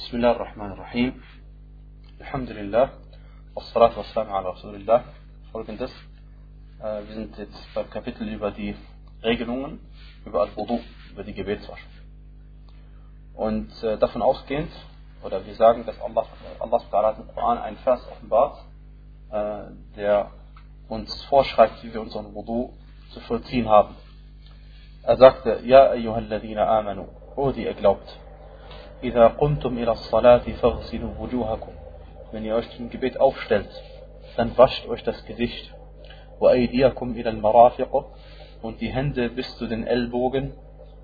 بسم الله الرحمن الرحيم الحمد لله والصلاة والسلام على رسول الله folgendes äh, wir sind jetzt beim Kapitel über die Regelungen über Al-Wudu, über die Gebetswaschung und äh, davon ausgehend oder wir sagen, dass Allah, Allah im Koran einen Vers offenbart äh, der uns vorschreibt, wie wir unseren Wudu zu vollziehen haben er sagte Ja ayyuhalladhina amanu O die ihr glaubt إذا قمتم إلى الصلاة فاغسلوا وجوهكم wenn ihr euch zum Gebet aufstellt, dann wascht euch das Gesicht. وأيديكم إلى المرافق und die Hände bis zu den Ellbogen.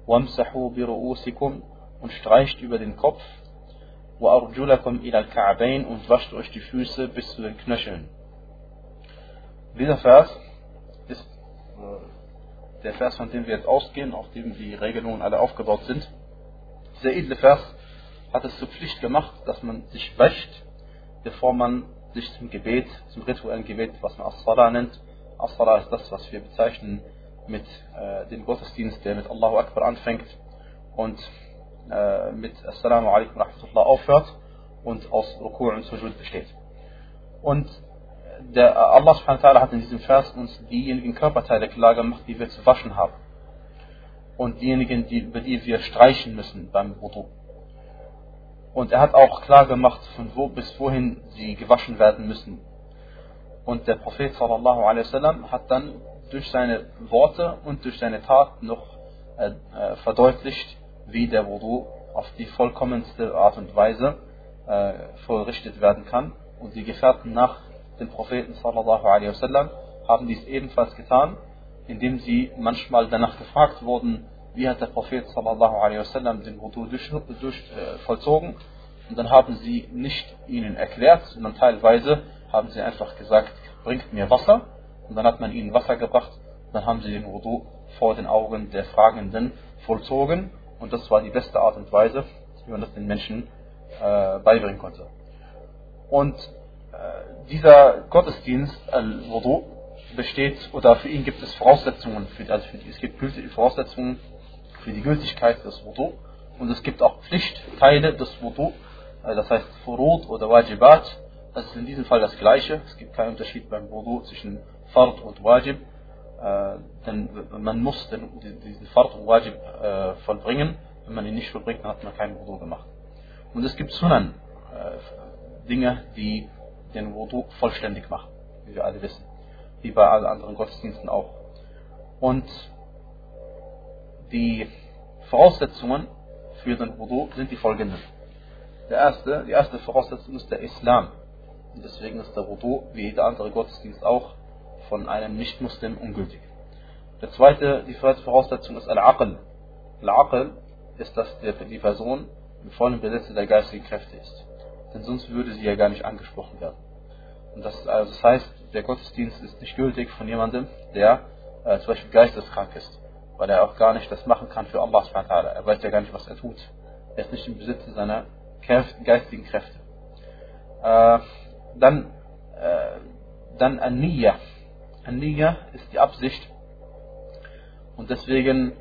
وامسحوا برؤوسكم und streicht über den Kopf. وأرجلكم إلى الكعبين und wascht euch die Füße bis zu den Knöcheln. Dieser Vers ist äh, der Vers, von dem wir jetzt ausgehen, auf dem die Regelungen alle aufgebaut sind. Dieser edle Vers hat es zur Pflicht gemacht, dass man sich wäscht, bevor man sich zum Gebet, zum rituellen Gebet, was man As-Salah nennt. As-Salah ist das, was wir bezeichnen mit äh, dem Gottesdienst, der mit Allahu Akbar anfängt und äh, mit Assalamu alaikum rahmatullah aufhört und aus Ruku' und Sujud besteht. Und der Allah subhanahu wa ta'ala hat in diesem Vers uns diejenigen Körperteile klar gemacht, die wir zu waschen haben. Und diejenigen, die, über die wir streichen müssen beim Wudu. Und er hat auch klar gemacht, von wo bis wohin sie gewaschen werden müssen. Und der Prophet sallallahu hat dann durch seine Worte und durch seine Tat noch äh, äh, verdeutlicht, wie der Wudu auf die vollkommenste Art und Weise äh, vollrichtet werden kann. Und die Gefährten nach dem Propheten sallallahu haben dies ebenfalls getan, indem sie manchmal danach gefragt wurden, wie hat der Prophet sallallahu alaihi wasallam den Wudu durch, durch, äh, vollzogen? Und dann haben sie nicht ihnen erklärt, sondern teilweise haben sie einfach gesagt, bringt mir Wasser. Und dann hat man ihnen Wasser gebracht. Dann haben sie den Wudu vor den Augen der Fragenden vollzogen. Und das war die beste Art und Weise, wie man das den Menschen äh, beibringen konnte. Und äh, dieser Gottesdienst, Al-Wudu, besteht, oder für ihn gibt es Voraussetzungen, für, also für, es gibt Voraussetzungen für die Gültigkeit des Wudu und es gibt auch Pflichtteile des Wudu, äh, das heißt Furud oder Wajibat. Das ist in diesem Fall das gleiche. Es gibt keinen Unterschied beim Wudu zwischen Fard und Wajib. Äh, denn man muss diesen Fard und Wajib äh, vollbringen. Wenn man ihn nicht vollbringt, dann hat man keinen Wudu gemacht. Und es gibt Sunan, Dinge, die den Wudu vollständig machen, wie wir alle wissen. Wie bei allen anderen Gottesdiensten auch. Und die Voraussetzungen für den Wudu sind die folgenden. Der erste, die erste Voraussetzung ist der Islam. Und deswegen ist der Wudu, wie jeder andere Gottesdienst auch, von einem Nicht-Muslim ungültig. Der zweite, die zweite Voraussetzung ist Al-Aql. Al-Aql ist, dass die Person im vollen Besitz der geistigen Kräfte ist. Denn sonst würde sie ja gar nicht angesprochen werden. Und das, also das heißt, der Gottesdienst ist nicht gültig von jemandem, der äh, zum Beispiel geisteskrank ist, weil er auch gar nicht das machen kann für Allah. Er weiß ja gar nicht, was er tut. Er ist nicht im Besitz seiner geistigen Kräfte. Äh, dann, äh, dann. An-Niyya ist die Absicht. Und deswegen,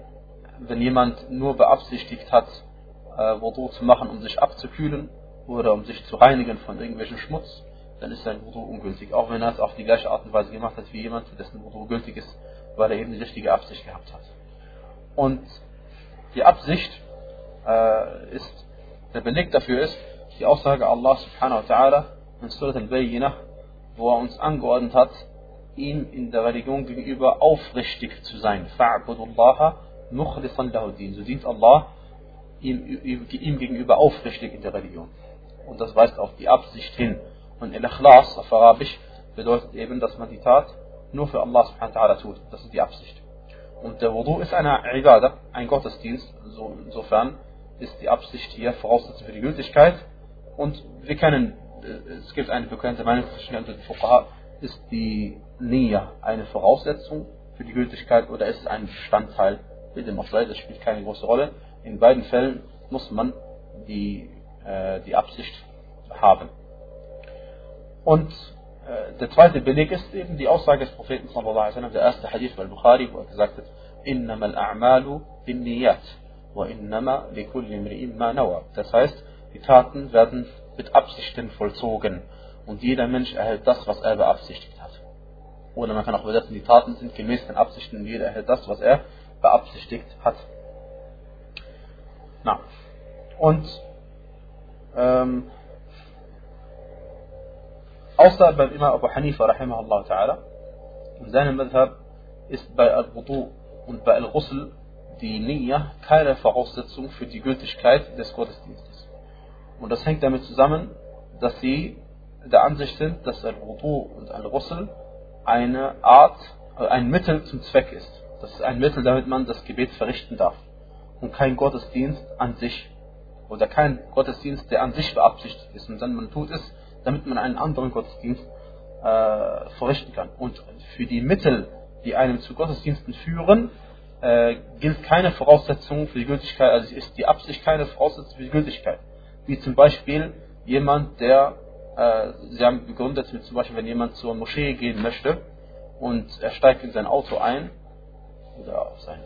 wenn jemand nur beabsichtigt hat, äh, Wudu zu machen, um sich abzukühlen oder um sich zu reinigen von irgendwelchen Schmutz, dann ist sein Wudu ungültig. Auch wenn er es auf die gleiche Art und Weise gemacht hat wie jemand, dessen Wudu gültig ist, weil er eben die richtige Absicht gehabt hat. Und die Absicht äh, ist der Beleg dafür ist die Aussage Allah subhanahu wa ta'ala in Surat al-Bayyinah, wo er uns angeordnet hat, ihm in der Religion gegenüber aufrichtig zu sein. Fa'budullaha mukhlisan lahu din. So dient Allah ihm, ihm gegenüber aufrichtig in der Religion. Und das weist auf die Absicht hin. Und Al-Ikhlas auf Arabisch bedeutet eben, dass man die Tat nur für Allah subhanahu wa ta'ala tut. Das ist die Absicht. Und der Wudu ist eine Ibadah, ein Gottesdienst, so insofern ist die Absicht hier Voraussetzung für die Gültigkeit. Und wir kennen, äh, es gibt eine bekannte Meinung zwischen den Fuqaha, ist die Nia eine Voraussetzung für die Gültigkeit oder ist es ein Bestandteil? Mit dem auch das spielt keine große Rolle. In beiden Fällen muss man die, äh, die Absicht haben. Und äh, der zweite Beleg ist eben die Aussage des Propheten sallallahu alaihi der erste Hadith bei Bukhari, wo er gesagt hat, innama a'malu bin niyat wa innama li kulli ma nawa. Das heißt, die Taten werden mit Absichten vollzogen und jeder Mensch erhält das, was er beabsichtigt hat. Oder man kann auch übersetzen, die Taten sind gemäß den Absichten und jeder erhält das, was er beabsichtigt hat. Na. Und ähm, außer beim Imam Abu Hanifa rahimahullah ta'ala, in seinem Madhab ist bei Al-Wudu und bei Al-Ghusl die Niyya keine Voraussetzung für die Gültigkeit des Gottesdienstes. Und das hängt damit zusammen, dass sie der Ansicht sind, dass Al-Wudu und Al-Ghusl eine Art, äh, ein Mittel zum Zweck ist. Das ist ein Mittel, damit man das Gebet verrichten darf. Und kein Gottesdienst an sich. Oder kein Gottesdienst, der an sich beabsichtigt ist. Und dann man tut es, damit man einen anderen Gottesdienst äh, verrichten kann. Und für die Mittel, die einem zu Gottesdiensten führen, äh, gilt keine Voraussetzung für die Gültigkeit, also ist die Absicht keine Voraussetzung für die Gültigkeit. Wie zum Beispiel jemand, der, äh, Sie haben begründet, zum Beispiel, wenn jemand zur Moschee gehen möchte und er steigt in sein Auto ein oder auf sein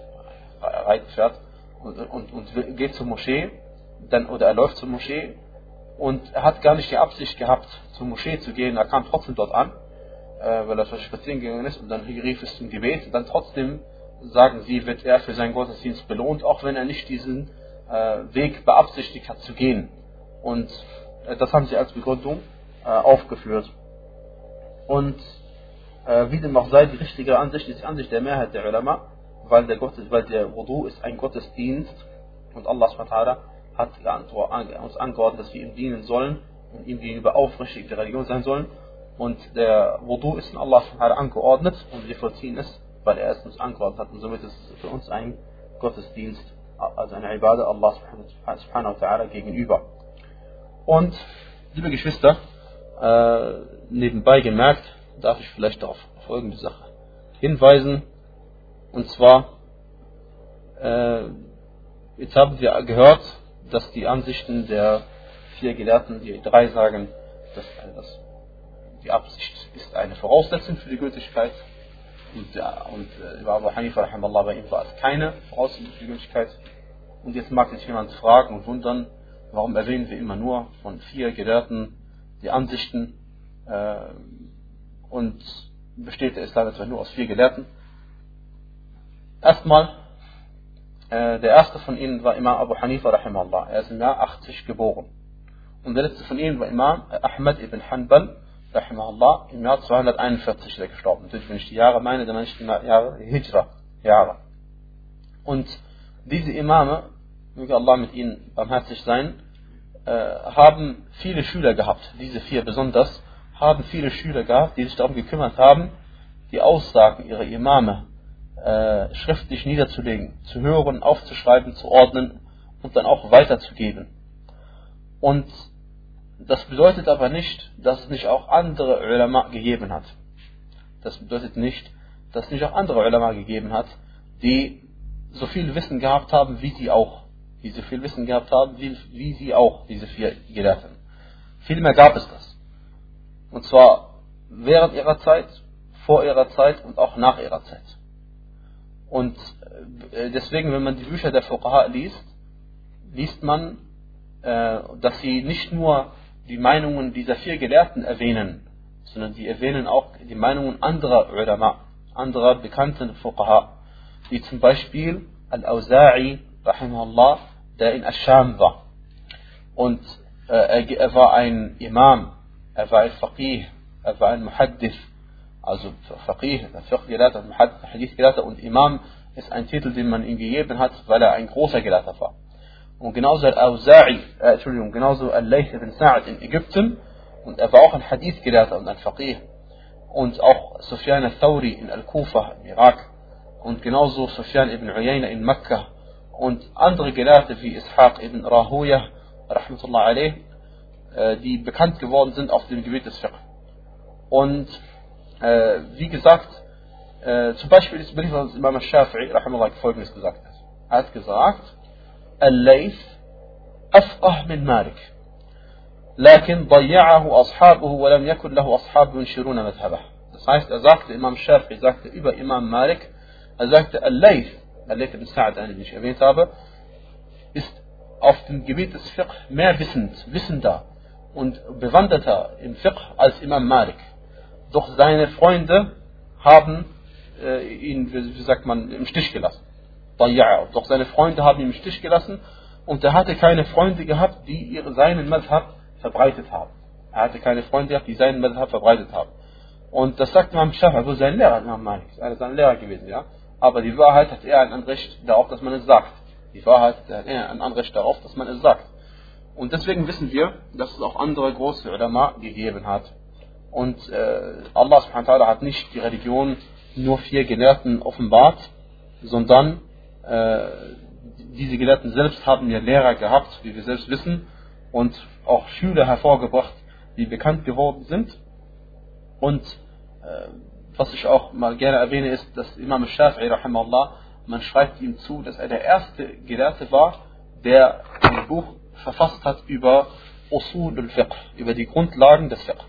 Reitpferd und, und, und geht zur Moschee, dann, oder er läuft zur Moschee und er hat gar nicht die Absicht gehabt, zur Moschee zu gehen, er kam trotzdem dort an, äh, weil er spazieren gegangen ist und dann rief es zum Gebet und dann trotzdem sagen sie, wird er für seinen Gottesdienst belohnt, auch wenn er nicht diesen äh, Weg beabsichtigt hat zu gehen. Und äh, das haben sie als Begründung aufgeführt. Und wie dem auch sei, die richtige Ansicht ist die Ansicht der Mehrheit der Ulama, weil der, Gottes, weil der Wudu ist ein Gottesdienst und Allah hat uns angeordnet, dass wir ihm dienen sollen und ihm gegenüber aufrichtig der Religion sein sollen. Und der Wudu ist in Allah angeordnet und wir vollziehen es weil er es uns angeordnet hat. Und somit ist es für uns ein Gottesdienst, also eine Ibadah Allah subhanahu wa gegenüber. Und, liebe Geschwister, äh, nebenbei gemerkt, darf ich vielleicht auf folgende Sache hinweisen. Und zwar, äh, jetzt haben wir gehört, dass die Ansichten der vier Gelehrten, die drei sagen, dass, dass die Absicht ist eine Voraussetzung für die Gültigkeit und, und äh, über Abu Hanifa bei ihm war es keine Voraussetzungsgültigkeit. Und jetzt mag sich jemand fragen und wundern, warum erwähnen wir immer nur von vier Gelehrten die Ansichten äh, und besteht der Islam etwa nur aus vier Gelehrten. Erstmal, der erste von ihnen war Imam Abu Hanifa rahimahullah. Er ist im Jahr 80 geboren. Und der letzte von ihnen war Imam Ahmad ibn Hanbal rahimahullah, im Jahr 241 ist er gestorben. Natürlich, wenn ich die Jahre meine, dann meine ich die Jahre Hijra, Jahre. Und diese Imame, möge Allah mit ihnen barmherzig sein, äh, haben viele Schüler gehabt. Diese vier besonders haben viele Schüler gehabt, die sich darum gekümmert haben, die Aussagen ihrer Imame äh, schriftlich niederzulegen, zu hören, aufzuschreiben, zu ordnen und dann auch weiterzugeben. Und das bedeutet aber nicht, dass es nicht auch andere Ulama gegeben hat. Das bedeutet nicht, dass es nicht auch andere Ulama gegeben hat, die so viel Wissen gehabt haben, wie sie auch. Die so viel Wissen gehabt haben, wie, wie sie auch, diese vier Gelehrten. Vielmehr gab es das. Und zwar während ihrer Zeit, vor ihrer Zeit und auch nach ihrer Zeit. Und äh, deswegen, wenn man die Bücher der Fuqaha liest, liest man, äh, dass sie nicht nur die Meinungen dieser vier Gelehrten erwähnen, sondern sie erwähnen auch die Meinungen anderer Ulama, anderer bekannten Fuqaha, wie zum Beispiel rahimahullah, der in Ascham war. Und äh, er, er, war ein Imam, er war ein Faqih, er war ein Muhaddith, also Faqih, Fiqh-Gelehrter, Hadith-Gelehrter und Imam ist ein Titel, den man ihm gegeben hat, weil er ein großer Gelehrter war. Und genauso Al-Awza'i, äh, Entschuldigung, genauso Al-Layth ibn Sa'ad in Ägypten. Und er war auch ein Hadith-Gelehrter und ein Faqih. Und auch Sufyan al-Thawri in Al-Kufa im Irak. Und genauso Sufyan ibn Uyayna in Mekka. Und andere Gelehrte wie Ishaq ibn Rahuya, rahmatullah alayh, äh, die bekannt geworden sind auf dem Gebiet des Fiqh. Und äh, wie gesagt, äh, zum Beispiel ist Beliefer Imam al-Shafi'i, rahmatullah, folgendes gesagt. Er hat gesagt, الليث أفقه من مالك لكن ضيعه أصحابه ولم يكن له أصحاب ينشرون مذهبه Das heißt, er sagte, Imam Shafi sagte über Imam Malik, er sagte, Al-Layth, Al-Layth ibn Sa'ad, den ich erwähnt habe, ist auf dem Gebiet des Fiqh mehr wissend, wissender und bewanderter im Fiqh als Imam Malik. Doch seine Freunde haben äh, ihn, wie sagt man, im Stich gelassen. Doch seine Freunde haben ihn im Stich gelassen und er hatte keine Freunde gehabt, die seinen Madhab verbreitet haben. Er hatte keine Freunde gehabt, die seinen Madhab verbreitet haben. Und das sagt Imam Shafi, also sein Lehrer, Imam Malik, einer seiner Lehrer gewesen, ja. Aber die Wahrheit hat er ein Anrecht darauf, dass man es sagt. Die Wahrheit hat er ein Anrecht darauf, dass man es sagt. Und deswegen wissen wir, dass es auch andere große Ulama gegeben hat. Und äh, Allah subhanahu hat nicht die Religion nur vier Gelehrten offenbart, sondern äh, diese Gelehrten selbst haben ja Lehrer gehabt, wie wir selbst wissen, und auch Schüler hervorgebracht, die bekannt geworden sind. Und äh, was ich auch mal gerne erwähne, ist, dass Imam Shafi'i, rahimahullah, man schreibt ihm zu, dass er der erste Gelehrte war, der ein Buch verfasst hat über Usul al-Fiqh, über die Grundlagen des Fiqh.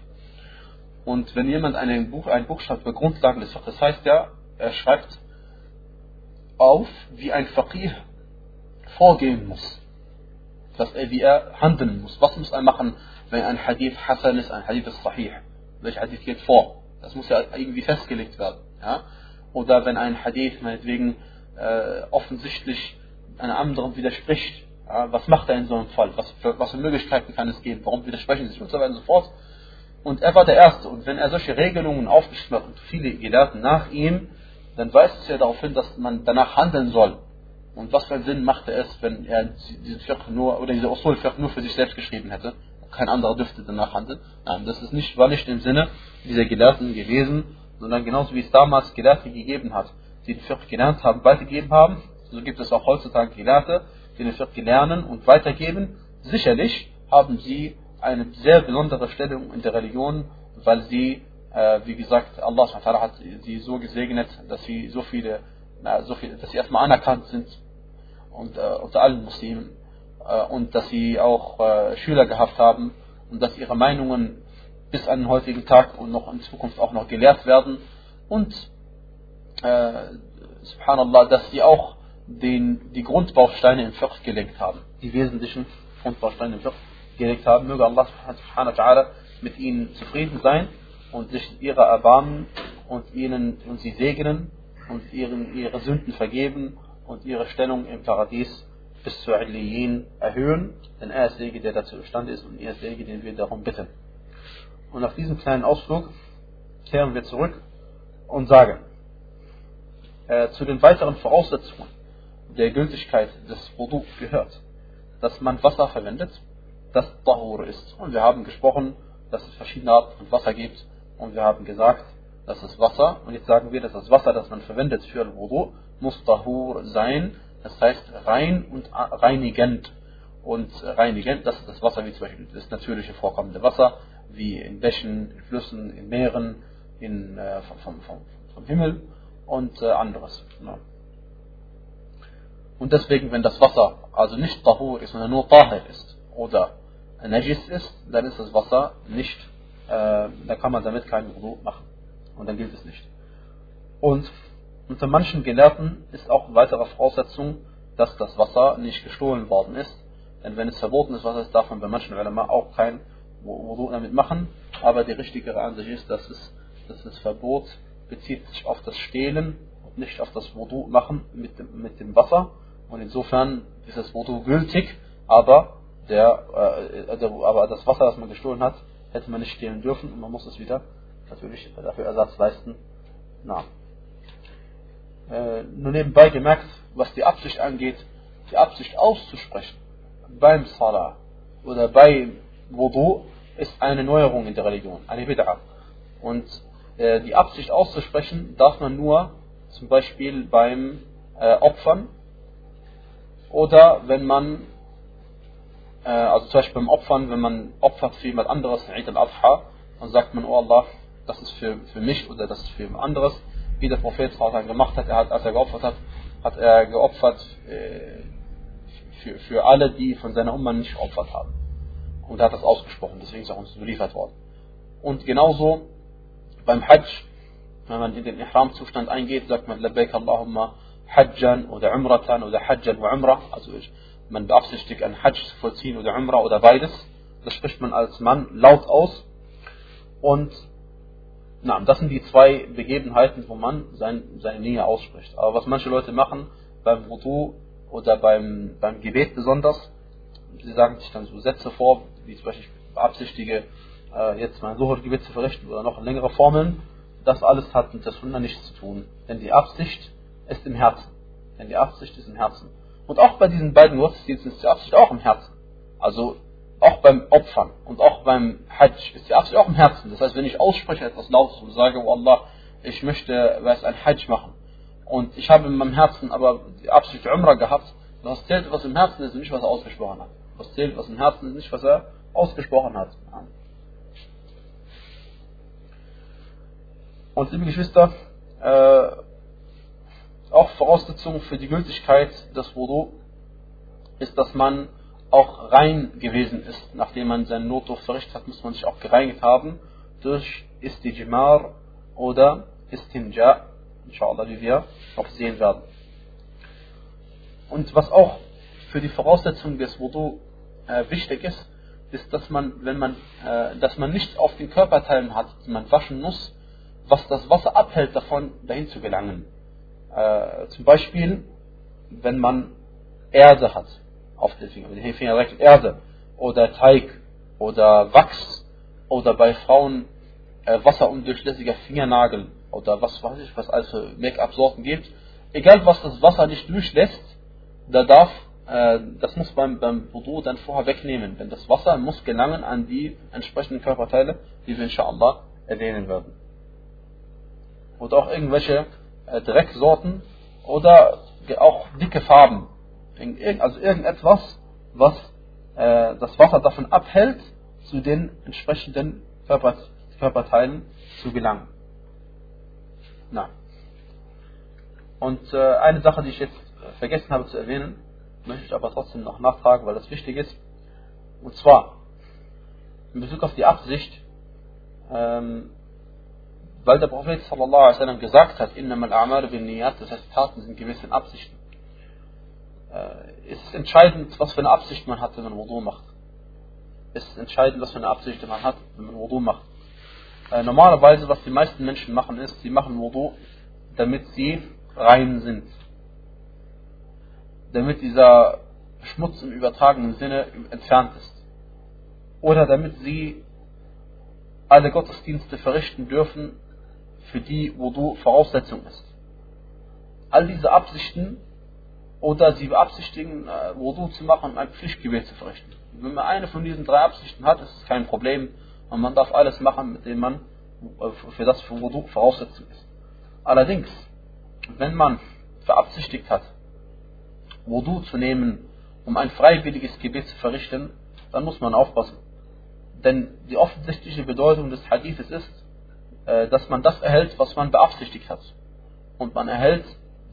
Und wenn jemand ein Buch, ein Buch schreibt über Grundlagen des Fiqh, das heißt ja, er schreibt auf, wie ein Faqih vorgehen muss. Dass er, wie er handeln muss. Was muss er machen, wenn ein Hadith Hassan ist, ein Hadith ist Sahih? Welcher Hadith geht vor? Das muss ja irgendwie festgelegt werden. Ja? Oder wenn ein Hadith meinetwegen äh, offensichtlich einem anderen widerspricht, was macht er in so einem Fall? Was für, was für Möglichkeiten kann es geben? Warum widersprechen sie sich und so weiter und so fort? Und er war der Erste. Und wenn er solche Regelungen aufgeschrieben hat und viele Gelehrten nach ihm, dann weist es ja darauf hin, dass man danach handeln soll. Und was für einen Sinn machte es, wenn er diesen Fiqh nur, oder diese Usul Fiqh nur für sich selbst geschrieben hätte? Kein anderer dürfte danach handeln. Nein, das ist nicht, war nicht im Sinne dieser Gelehrten gewesen, sondern genauso wie es damals Gelehrte gegeben hat, die den Fiqh gelernt haben, weitergegeben haben, so gibt es auch heutzutage Gelehrte, die den Fiqh lernen und weitergeben. Sicherlich haben sie eine sehr besondere Stellung in der Religion, weil sie, äh, wie gesagt, Allah hat sie so gesegnet, dass sie so viele, na, so viel, dass sie erstmal anerkannt sind und, äh, unter allen Muslimen äh, und dass sie auch äh, Schüler gehabt haben und dass ihre Meinungen bis an den heutigen Tag und noch in Zukunft auch noch gelehrt werden und äh, subhanallah, dass sie auch den, die Grundbausteine im Fiqh gelegt haben, die wesentlichen Grundbausteine im Fiqh gelegt haben. Möge Allah subhanahu wa mit ihnen zufrieden sein und sich ihrer erbarmen und ihnen und sie segnen und ihren, ihre Sünden vergeben und ihre Stellung im Paradies bis zur Aliyin erhöhen, denn er ist derjenige, der dazu imstande ist und er ist derjenige, den wir darum bitten. Und nach diesem kleinen Ausflug kehren wir zurück und sagen, äh, zu den weiteren Voraussetzungen der Gültigkeit des Wudu gehört, dass man Wasser verwendet, das Tahur ist. Und wir haben gesprochen, dass es verschiedene Arten von Wasser gibt und wir haben gesagt, dass das Wasser, und jetzt sagen wir, dass das Wasser, das man verwendet für Wudu, muss Tahur sein, das heißt rein und reinigend. Und reinigend, das ist das Wasser, wie zum Beispiel das natürliche vorkommende Wasser, wie in Bächen, in Flüssen, in Meeren, in, äh, vom, vom, vom, Himmel und äh, anderes. Ja. Und deswegen, wenn das Wasser also nicht Tahur ist, sondern nur Tahir ist oder Najis ist, dann ist das Wasser nicht, äh, da kann man damit keinen Wudu machen. Und dann gilt es nicht. Und unter manchen Gelehrten ist auch eine weitere Voraussetzung, dass das Wasser nicht gestohlen worden ist. Denn wenn es verboten ist, Wasser ist, darf man bei manchen Ulama auch kein Wudu damit machen. Aber die richtigere Ansicht ist, dass, es, dass das Verbot bezieht sich auf das Stehlen und nicht auf das Wudu machen mit dem, mit dem Wasser. Und insofern ist das Wudu gültig, aber, der, äh, der, aber das Wasser, das man gestohlen hat, hätte man nicht stehlen dürfen und man muss es wieder natürlich dafür Ersatz leisten. Na. Äh, nur nebenbei gemerkt, was die Absicht angeht, die Absicht auszusprechen beim Salah oder bei Wudu ist eine Neuerung in der Religion, eine Bid'ah. Und äh, die Absicht auszusprechen darf man nur zum Beispiel beim äh, Opfern oder wenn man, äh, also zum Beispiel beim Opfern, wenn man opfert für jemand anderes, Eid al-Adha, dann sagt man, oh Allah, das ist für, für mich oder das ist für jemand anderes, wie der Prophet gemacht hat, er hat, als er geopfert hat, hat er geopfert äh, für, für alle, die von seiner Umma nicht geopfert haben. Und er hat das ausgesprochen, deswegen ist er uns überliefert worden. Und genauso beim Hajj, wenn man in den Ihram-Zustand eingeht, sagt man Labbaik Allahumma Hajjan oder Umratan oder Hajjan wa Umrah. Also ich man beabsichtigt, ein Hajj zu vollziehen oder Umrah oder beides. Das spricht man als Mann laut aus. Und na, das sind die zwei Begebenheiten, wo man sein, seine Nähe ausspricht. Aber was manche Leute machen, beim Wudu oder beim, beim Gebet besonders, sie sagen sich dann so Sätze vor, wie zum Beispiel ich beabsichtige, äh, jetzt mein Sucher-Gebet zu verrichten oder noch längere Formeln. Das alles hat mit der Sunna nichts zu tun. Denn die Absicht ist im Herzen. Denn die Absicht ist im Herzen. Und auch bei diesen beiden Gottesdiensten ist die Absicht auch im Herzen. Also auch beim Opfern und auch beim Hajj ist die Absicht auch im Herzen. Das heißt, wenn ich ausspreche etwas Lautes und sage, oh Allah, ich möchte weiß, ein Hajj machen und ich habe in meinem Herzen aber die Absicht Umrah gehabt, was zählt, was im Herzen ist und nicht, was er ausgesprochen hat. Was zählt, was im Herzen ist, nicht, was er ausgesprochen hat. Und liebe Geschwister, äh, auch Voraussetzung für die Gültigkeit des Wudu ist, dass man auch rein gewesen ist. Nachdem man seinen Notdurft verrichtet hat, muss man sich auch gereinigt haben durch Istijmar oder Istinja, inshallah, wie wir noch sehen werden. Und was auch für die Voraussetzung des Wudu äh, wichtig ist, ist, dass man, wenn man, äh, dass man nichts auf den Körperteilen hat, die man waschen muss, was das Wasser abhält, davon dahin zu gelangen. Äh, zum Beispiel, wenn man Erde hat auf den Fingern, mit den Fingern direkt Erde oder Teig oder Wachs oder bei Frauen äh, wasserundurchlässiger Fingernagel oder was weiß ich, was alles für Make-up-Sorten gibt. Egal was das Wasser nicht durchlässt, da darf, äh, das muss beim, beim Wudu dann vorher wegnehmen, denn das Wasser muss gelangen an die entsprechenden Körperteile, die wir inshallah erwähnen werden. Oder auch irgendwelche Drecksorten oder auch dicke Farben. Also irgendetwas, was äh, das Wasser davon abhält, zu den entsprechenden Körper, Körperteilen zu gelangen. Na. Und äh, eine Sache, die ich jetzt vergessen habe zu erwähnen, möchte ich aber trotzdem noch nachfragen, weil das wichtig ist. Und zwar, in Bezug auf die Absicht, ähm, weil der Prophet sallallahu alaihi wasallam gesagt hat, innamal a'malu bin niyat, das heißt Taten sind gewissen Absichten. Äh, ist es entscheidend, was für eine Absicht man hat, wenn man Wudu macht. Ist es entscheidend, was für eine Absicht man hat, wenn man Wudu macht. Äh, normalerweise, was die meisten Menschen machen, ist, sie machen Wudu, damit sie rein sind. Damit dieser Schmutz im übertragenen Sinne entfernt ist. Oder damit sie alle Gottesdienste verrichten dürfen, für die Wudu Voraussetzung ist. All diese Absichten oder sie beabsichtigen, äh, Wudu zu machen und ein Pflichtgebet zu verrichten. Wenn man eine von diesen drei Absichten hat, ist es kein Problem und man darf alles machen, mit dem man äh, für das für Wudu Voraussetzung ist. Allerdings, wenn man beabsichtigt hat, Wudu zu nehmen, um ein freiwilliges Gebet zu verrichten, dann muss man aufpassen. Denn die offensichtliche Bedeutung des Hadithes ist, dass man das erhält, was man beabsichtigt hat. Und man erhält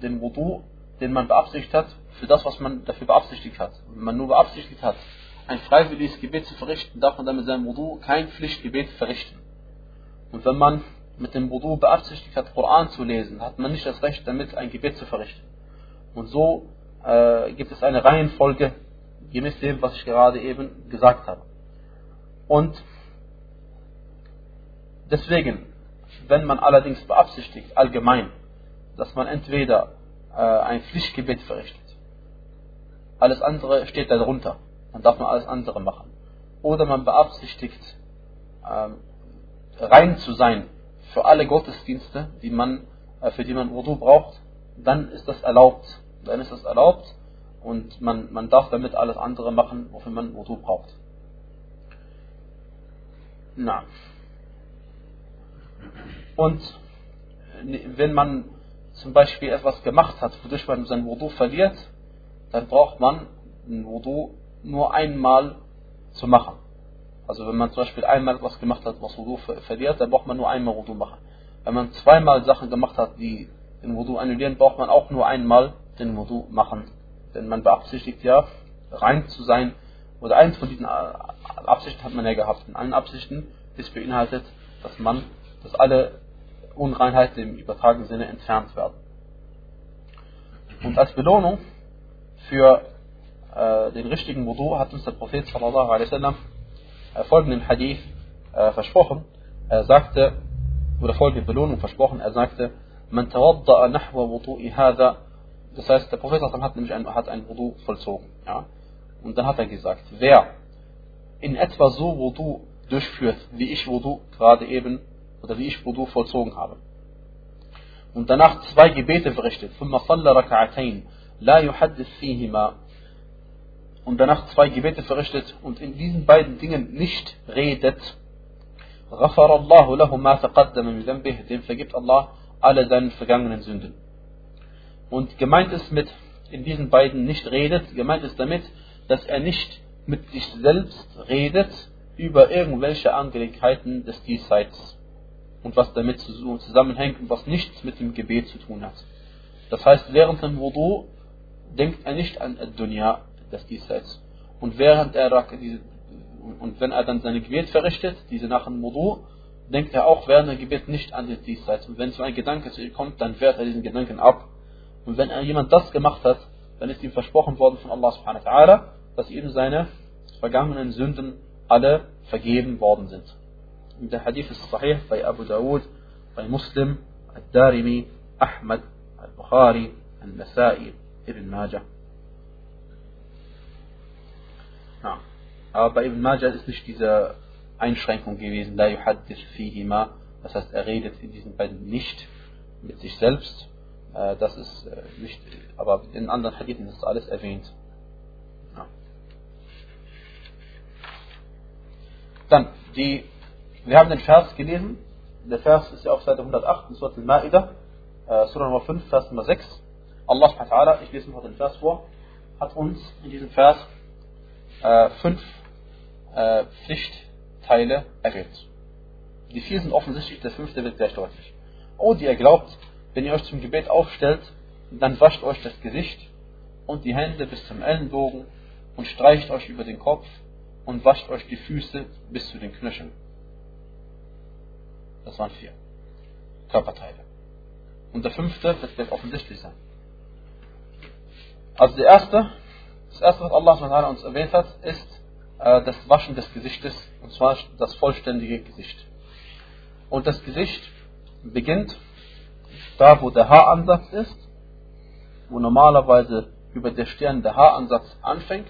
den Wudu, den man beabsichtigt hat, für das, was man dafür beabsichtigt hat. Wenn man nur beabsichtigt hat, ein freiwilliges Gebet zu verrichten, darf man dann mit seinem Wudu kein Pflichtgebet verrichten. Und wenn man mit dem Wudu beabsichtigt hat, Koran zu lesen, hat man nicht das Recht, damit ein Gebet zu verrichten. Und so äh, gibt es eine Reihenfolge, gemäß dem, was ich gerade eben gesagt habe. Und deswegen wenn man allerdings beabsichtigt, allgemein, dass man entweder äh, ein Pflichtgebet verrichtet, alles andere steht darunter, dann darf man alles andere machen. Oder man beabsichtigt, äh, rein zu sein für alle Gottesdienste, die man, äh, für die man Wudu braucht, dann ist das erlaubt. Dann ist das erlaubt und man, man darf damit alles andere machen, wofür man Wudu braucht. Na. Und wenn man zum Beispiel etwas gemacht hat, wodurch man sein Wudu verliert, dann braucht man ein Wudu nur einmal zu machen. Also wenn man zum Beispiel einmal etwas gemacht hat, was Wudu verliert, dann braucht man nur einmal Wudu machen. Wenn man zweimal Sachen gemacht hat, die den Wudu annullieren, braucht man auch nur einmal den Wudu machen. Denn man beabsichtigt ja, rein zu sein. Oder eins von diesen Absichten hat man ja gehabt. In allen Absichten ist beinhaltet, dass man dass alle Unreinheiten im übertragenen Sinne entfernt werden. Und als Belohnung für äh, den richtigen Wudu hat uns der Prophet sallallahu alaihi wasallam äh, folgenden Hadith äh, versprochen. Er sagte, oder folgende Belohnung versprochen, er sagte, man tawadda'a nahwa wudu'i hadha, das heißt, der Prophet hat nämlich ein, hat ein Wudu vollzogen. Ja? Und dann hat er gesagt, wer in etwa so Wudu durchführt, wie ich Wudu gerade eben, oder wie ich Wudu vollzogen habe. Und danach zwei Gebete verrichtet. Und danach zwei Gebete verrichtet und in diesen beiden Dingen nicht redet. Dem vergibt Allah alle seinen vergangenen Sünden. Und gemeint ist mit in diesen beiden nicht redet, gemeint ist damit, dass er nicht mit sich selbst redet über irgendwelche Angelegenheiten des Diesseits und was damit zusammenhängt und was nichts mit dem Gebet zu tun hat. Das heißt, während dem Wudu denkt er nicht an Dunya, das Diesseits. Und während er und wenn er dann seine Gebet verrichtet, diese nach dem Wudu, denkt er auch während dem Gebet nicht an das Diesseits. Und wenn so ein Gedanke zu ihm kommt, dann wehrt er diesen Gedanken ab. Und wenn er jemand das gemacht hat, dann ist ihm versprochen worden von Allah subhanahu wa ta'ala, dass ihm seine vergangenen Sünden alle vergeben worden sind. Der Hadith ist sahih bei Abu Dawud, bei Muslim, Al-Darimi, Ahmad, Al-Bukhari, Al-Nasai, Ibn Majah. Ja. Aber bei Ibn Majah ist nicht diese Einschränkung gewesen, la yuhaddith fihima, das heißt, er redet in diesen beiden nicht mit sich selbst. Äh, das ist äh, nicht, aber in anderen Hadithen ist alles erwähnt. Ja. Dann, die, wir haben den Vers gelesen. Der Vers ist ja auf Seite 108 in Surah Al-Ma'idah, äh, Surah Nummer 5, Vers Nummer 6. Allah ich lese noch den Vers vor, hat uns in diesem Vers äh, fünf äh, Pflichtteile erwähnt. Die vier sind offensichtlich, der fünfte wird gleich deutlich. Oh, die ihr glaubt, wenn ihr euch zum Gebet aufstellt, dann wascht euch das Gesicht und die Hände bis zum Ellenbogen und streicht euch über den Kopf und wascht euch die Füße bis zu den Knöcheln. Das waren vier Körperteile. Und der fünfte, wird offensichtlich sein. Also der erste, das erste, was Allah uns erwähnt hat, ist äh, das Waschen des Gesichtes, und zwar das vollständige Gesicht. Und das Gesicht beginnt da, wo der Haaransatz ist, wo normalerweise über der Stirn der Haaransatz anfängt.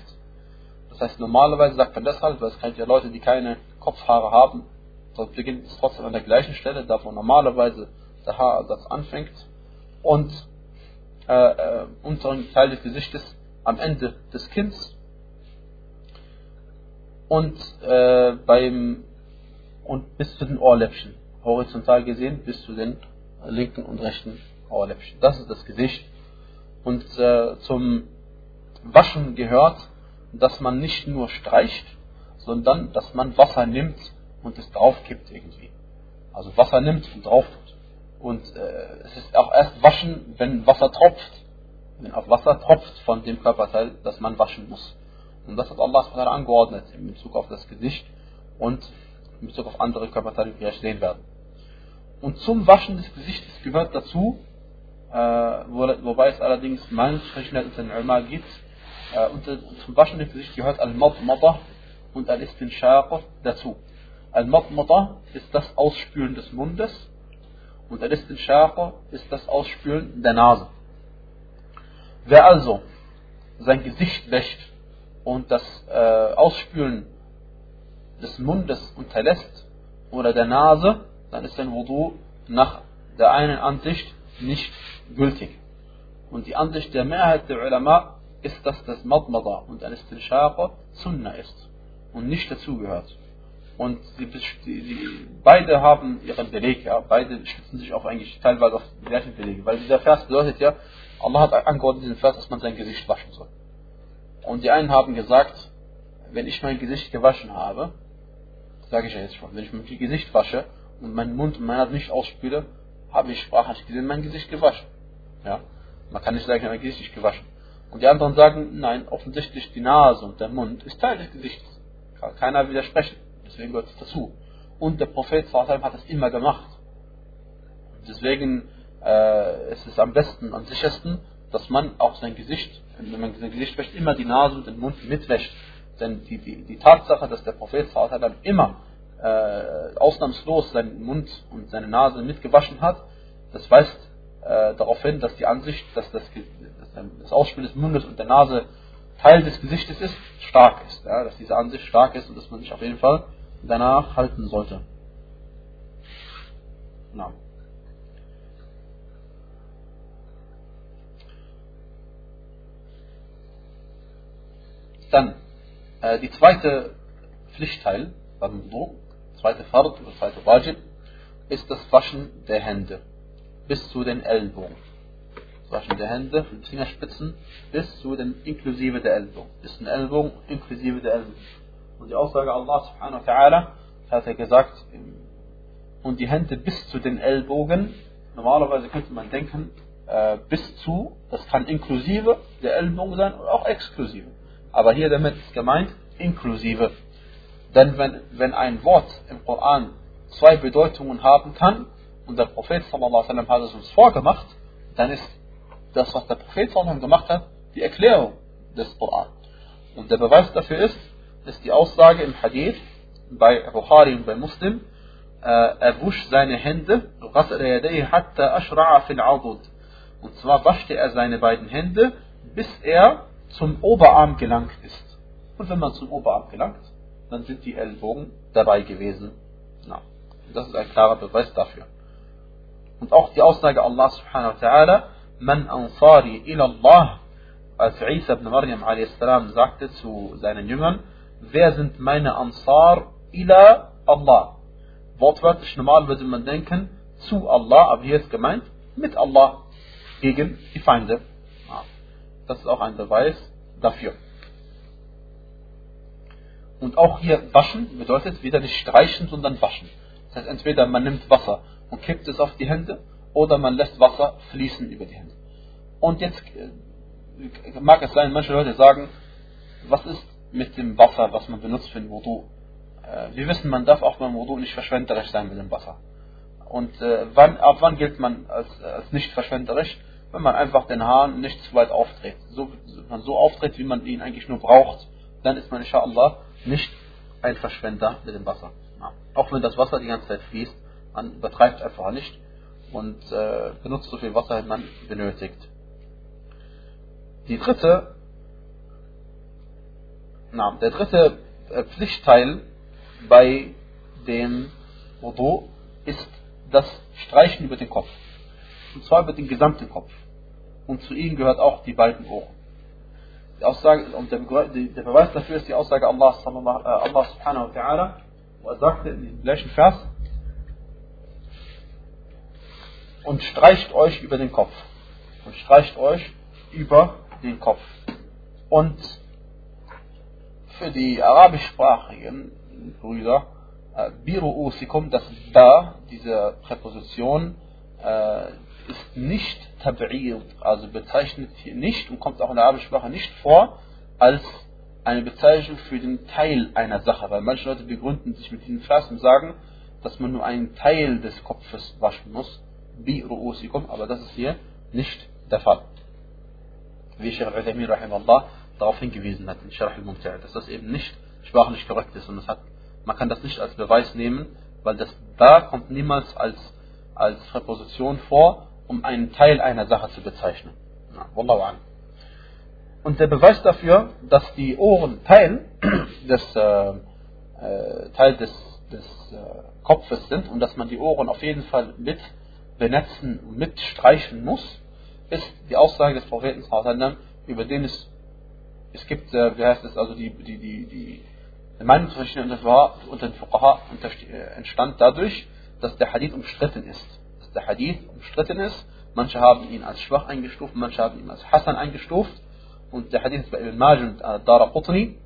Das heißt, normalerweise sagt man deshalb, weil es kennt ja Leute, die keine Kopfhaare haben, dort beginnt es trotzdem an der gleichen Stelle, da wo normalerweise der Haaransatz anfängt. Und äh, äh, unteren Teil des Gesichtes am Ende des Kinns und äh, beim und bis zu den Ohrläppchen, horizontal gesehen bis zu den linken und rechten Ohrläppchen. Das ist das Gesicht. Und äh, zum Waschen gehört, dass man nicht nur streicht, sondern dass man Wasser nimmt und es drauf kippt irgendwie. Also Wasser nimmt und drauf. Und äh, es ist auch erst waschen, wenn Wasser tropft wenn auf Wasser tropft von dem Körperteil, das man waschen muss. Und das hat Allah angeordnet in Bezug auf das Gesicht und in Bezug auf andere Körperteile, die wir sehen werden. Und zum Waschen des Gesichtes gehört dazu, äh, wo, wobei es allerdings Meinungsverschiedenheit unter den Ulama gibt, äh, und zum Waschen des Gesichts gehört Al-Madmada und Al-Istinshaq dazu. Al-Madmada ist das Ausspülen des Mundes und Al-Istinshaq ist das Ausspülen der Nase. Wer also sein Gesicht wäscht und das äh, Ausspülen des Mundes unterlässt oder der Nase, dann ist sein Wudu nach der einen Ansicht nicht gültig. Und die Ansicht der Mehrheit der Ulama ist, dass das Madmada und ein Istinshaqa Sunnah ist und nicht dazugehört. Und die, die, beide haben ihren Beleg, ja, beide stützen sich auch eigentlich teilweise auf die gleichen Belege, weil dieser Vers bedeutet ja, Allah hat angeordnet in diesem Vers, dass man sein Gesicht waschen soll. Und die einen haben gesagt, wenn ich mein Gesicht gewaschen habe, sage ich ja jetzt schon, wenn ich mein Gesicht wasche und meinen Mund und meine nicht ausspüle, habe ich sprachlich gesehen mein Gesicht gewaschen. Ja? Man kann nicht sagen, mein Gesicht nicht gewaschen. Und die anderen sagen, nein, offensichtlich die Nase und der Mund ist Teil des Gesichts. Kann keiner widersprechen. Deswegen gehört es dazu. Und der Prophet hat es immer gemacht. Deswegen äh, es ist am besten, am sichersten, dass man auch sein Gesicht, wenn man sein Gesicht wäscht, immer die Nase und den Mund mitwäscht. Denn die, die, die Tatsache, dass der Prophet dann immer äh, ausnahmslos seinen Mund und seine Nase mitgewaschen hat, das weist äh, darauf hin, dass die Ansicht, dass das, dass das Ausspiel des Mundes und der Nase Teil des Gesichtes ist, stark ist. Ja, dass diese Ansicht stark ist und dass man sich auf jeden Fall danach halten sollte. Genau. Dann äh, die zweite Pflichtteil beim Wudu, zweite Fard oder zweite Wajib, ist das Waschen der Hände bis zu den Ellbogen. Das Waschen der Hände von Fingerspitzen bis zu den inklusive der Ellbogen. Bis den Ellbogen inklusive der Ellbogen. Und die Aussage Allah subhanahu wa ta'ala hat er gesagt, und die Hände bis zu den Ellbogen, normalerweise könnte man denken, äh, bis zu, das kann inklusive der Ellbogen sein oder auch exklusive. Aber hier damit ist gemeint inklusive. Denn wenn, wenn ein Wort im Koran zwei Bedeutungen haben kann, und der Prophet sallallahu alaihi hat es uns vorgemacht, dann ist das, was der Prophet sallallahu gemacht hat, die Erklärung des Koran. Und der Beweis dafür ist, ist die Aussage im Hadith bei Bukhari und bei Muslim, äh, er wusch seine Hände, und zwar waschte er seine beiden Hände, bis er zum Oberarm gelangt ist. Und wenn man zum Oberarm gelangt, dann sind die Ellbogen dabei gewesen. Na, das ist ein klarer Beweis dafür. Und auch die Aussage Allah subhanahu wa ta'ala, Man ansari ila Allah, als Isa ibn Maryam a.s. sagte zu seinen Jüngern, wer sind meine Ansar ila Allah? Wortwörtlich normal würde man denken, zu Allah, aber hier ist gemeint, mit Allah gegen die Feinde. Das ist auch ein Beweis dafür. Und auch hier waschen bedeutet wieder nicht streichen, sondern waschen. Das heißt, entweder man nimmt Wasser und kippt es auf die Hände oder man lässt Wasser fließen über die Hände. Und jetzt äh, mag es sein, manche Leute sagen, was ist mit dem Wasser, was man benutzt für den Wudu? Äh, wir wissen, man darf auch beim Wudu nicht verschwenderisch sein mit dem Wasser. Und äh, wann, ab wann gilt man als, als nicht verschwenderisch? wenn man einfach den Hahn nicht zu weit aufdreht. So, wenn man so auftritt, wie man ihn eigentlich nur braucht, dann ist man inshallah nicht ein Verschwender mit dem Wasser. Ja. Auch wenn das Wasser die ganze Zeit fließt, man übertreibt einfach nicht und äh, benutzt so viel Wasser, wie man benötigt. Die dritte, der dritte äh, Pflichtteil bei dem Wudu ist das Streichen über den Kopf. Und zwar über den gesamten Kopf. Und zu ihnen gehört auch die beiden Ohren. Die Aussage, und der, der Beweis dafür ist die Aussage Allah, äh, Allah subhanahu wa ta'ala, wo er sagte in diesem gleichen Vers, und streicht euch über den Kopf. Und streicht euch über den Kopf. Und für die arabischsprachigen Brüder, äh, Biru'usikum, das da, diese Präposition, äh, ist nicht Tab'id, also bezeichnet hier nicht und kommt auch in der arabischen Sprache nicht vor, als eine Bezeichnung für den Teil einer Sache. Weil manche Leute begründen sich mit diesen Vers und sagen, dass man nur einen Teil des Kopfes waschen muss, bi ru'usikum, aber das ist hier nicht der Fall. Wie Sheikh al-Uthaymeen darauf hingewiesen hat in Sharh al dass das eben nicht sprachlich korrekt ist und hat, man kann das nicht als Beweis nehmen, weil das da kommt niemals als, als Präposition vor, um einen Teil einer Sache zu bezeichnen. Wallahu an. Und der Beweis dafür, dass die Ohren Teil des, äh, äh, Teil des, des äh, Kopfes sind und dass man die Ohren auf jeden Fall mit benetzen und mitstreichen muss, ist die Aussage des Propheten über den es, es gibt, äh, wie heißt es, also die, die, die, die Meinungsverschiedenheit unter den Fuqaha äh, entstand dadurch, dass der Hadith umstritten ist dass der Hadith umstritten ist. Manche haben ihn als schwach eingestuft, manche haben ihn als Hassan eingestuft. Und der Hadith ist bei Ibn Majah und äh, Dara Qutni.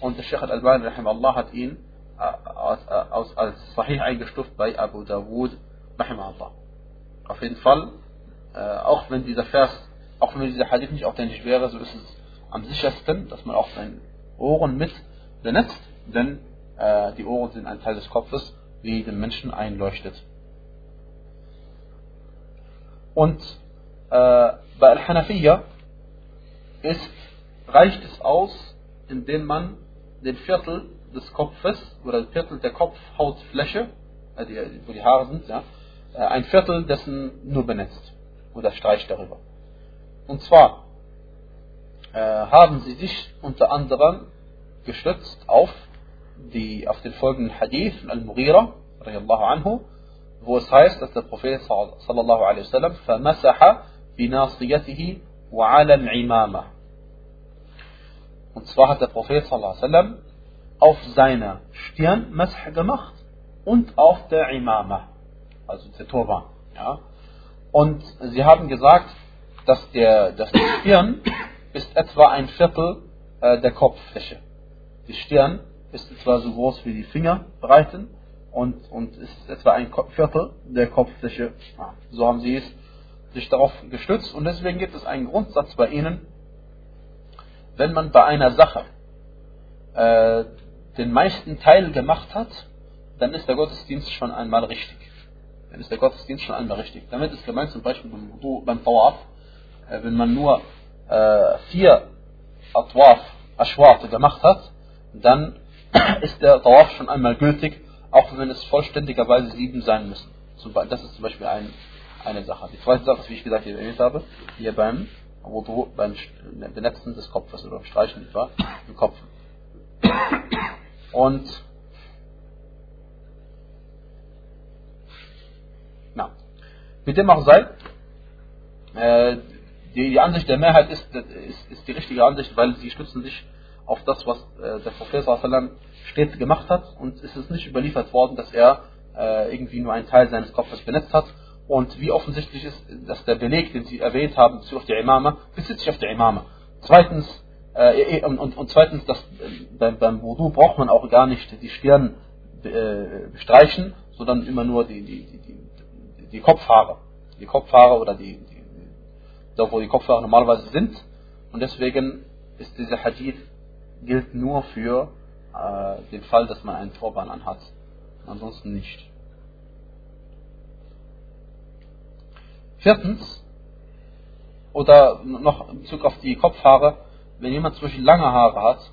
Und der Sheikh al-Albani Allah hat ihn äh, als, als Sahih eingestuft bei Abu Dawud Allah. Auf jeden Fall, äh, auch wenn dieser Vers, auch wenn dieser Hadith nicht authentisch wäre, so ist es am sichersten, dass man auch seine Ohren mit benetzt, denn äh, die Ohren sind ein Teil des Kopfes, wie dem Menschen einleuchtet. Und Äh, bei Al-Hanafiya ist, reicht es aus, indem man den Viertel des Kopfes oder ein Viertel der Kopfhautfläche, äh, die, wo die Haare sind, ja, äh, ein Viertel dessen nur benetzt oder streicht darüber. Und zwar äh, haben sie sich unter anderem gestützt auf, die, auf den folgenden Hadith Al-Mughira, anhu, wo es heißt, dass der Prophet sallallahu alaihi wasallam فَمَسَحَ بِنَاصِيَتِهِ وَعَلَى الْعِمَامَةِ Und zwar hat der Prophet sallallahu alaihi wasallam auf seiner Stirn Masah gemacht und auf der Imama, also der Turban. Ja. Und sie haben gesagt, dass, der, dass die Stirn ist etwa ein Viertel äh, der Kopffläche. Die Stirn ist etwa so groß wie die Fingerbreiten und, und ist etwa ein Viertel der Kopffläche. Ja, so haben sie es sich darauf gestützt und deswegen gibt es einen Grundsatz bei ihnen, wenn man bei einer Sache äh, den meisten Teil gemacht hat, dann ist der Gottesdienst schon einmal richtig. Dann ist der Gottesdienst schon einmal richtig. Damit ist gemeint zum Beispiel beim, beim Tawaf, äh, wenn man nur äh, vier Atwaf, Aschwarte gemacht hat, dann ist der Tawaf schon einmal gültig, auch wenn es vollständigerweise sieben sein müssen. Das ist zum Beispiel ein, eine Sache. Die zweite Sache ist, wie ich gesagt hier erwähnt habe, hier beim beim Benetzen des Kopfes oder Streichen etwa im Kopf. Und na, mit dem auch sei, äh, die, die, Ansicht der Mehrheit ist, ist, ist, die richtige Ansicht, weil sie stützen sich auf das, was äh, der Prophet stets gemacht hat und es ist nicht überliefert worden, dass er äh, irgendwie nur einen Teil seines Kopfes benetzt hat. Und wie offensichtlich ist, dass der Beleg, den Sie erwähnt haben, auf die Imame, bezieht sich auf die Imame. Zweitens, äh, und, und, und, zweitens, das, beim, beim Wudu braucht man auch gar nicht die Stirn äh, bestreichen, sondern immer nur die, die, die, die, Kopfhaare. Die Kopfhaare oder die, da wo die Kopfhaare normalerweise sind. Und deswegen ist dieser Hadith gilt nur für äh, den Fall, dass man einen Turban anhat. Ansonsten nicht. Viertens, oder noch in Bezug auf die Kopfhaare, wenn jemand zum Beispiel lange Haare hat,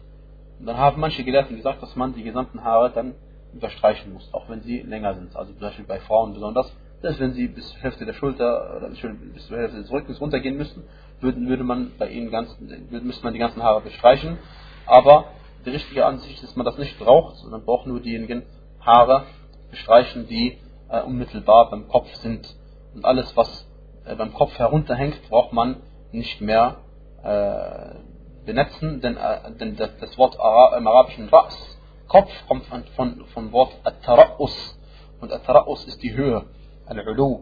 dann haben manche Gelehrten gesagt, dass man die gesamten Haare dann überstreichen muss, auch wenn sie länger sind. Also zum Beispiel bei Frauen besonders, dass wenn sie bis zur Hälfte der Schulter oder bis zur Hälfte des Rückens runtergehen müssten, würde, würde man bei ihnen ganz, müsste man die ganzen Haare bestreichen. Aber die richtige Ansicht ist, dass man das nicht braucht, sondern braucht nur diejenigen Haare bestreichen, die äh, unmittelbar beim Kopf sind. Und alles, was äh, beim Kopf herunterhängt, braucht man nicht mehr äh, benetzen, denn, äh, denn das, das, Wort im arabischen Ra's, Kopf, kommt von, von, vom Wort At-Tara'us. Und At-Tara'us ist die Höhe, Al-Ulu.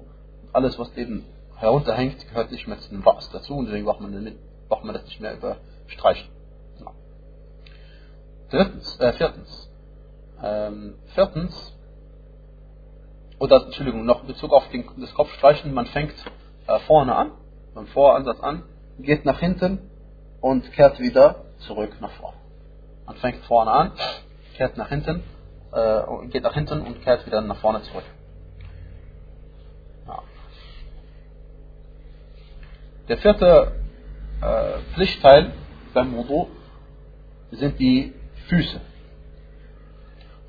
Alles, was eben herunterhängt, gehört nicht mehr zu dem Ra's dazu und deswegen braucht man, braucht man das nicht mehr überstreichen. Drittens, äh, viertens, ähm, viertens, oder Entschuldigung, noch in Bezug auf den, das Kopfstreichen, man fängt äh, vorne an, beim Voransatz an, geht nach hinten und kehrt wieder zurück nach vorne. Man fängt vorne an, kehrt nach hinten, äh, geht nach hinten und kehrt wieder nach vorne zurück. Der vierte äh, Pflichtteil beim Wudu sind die Füße.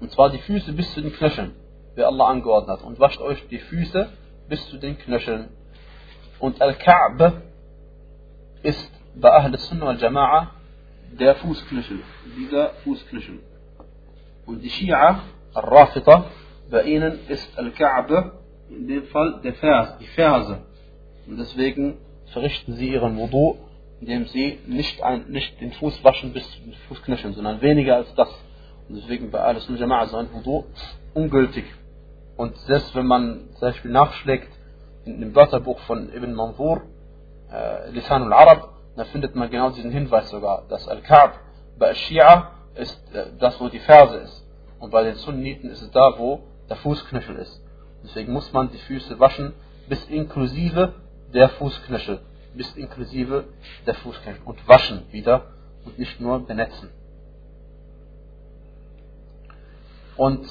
Und zwar die Füße bis zu den Knöcheln, wie Allah angeordnet hat. Und wascht euch die Füße bis zu den Knöcheln. Und Al-Ka'b ist bei Ahl Sunnah wal Jama'a der Fußknöchel, dieser Fußknöchel. Und die Shia, Al-Rafita, bei ihnen ist Al-Ka'b in dem Fall der Vers, die Ferse. Und deswegen verrichten sie ihren Wudu, indem sie nicht, ein, nicht den Fuß waschen bis den Fußknöcheln, sondern weniger als das. Und deswegen bei Ahl Sunnah Jama'a ist ein Wudu ungültig. Und selbst wenn man zum Beispiel nachschlägt in dem Wörterbuch von Ibn Manzur, äh, Lisan al-Arab, da findet man genau diesen Hinweis sogar, dass Al-Ka'b bei Shia ist äh, das, wo die Ferse ist. Und bei den Sunniten ist es da, wo der Fußknöchel ist. Deswegen muss man die Füße waschen, bis inklusive der Fußknöchel. Bis inklusive der Fußknöchel. Und waschen wieder und nicht nur benetzen. Und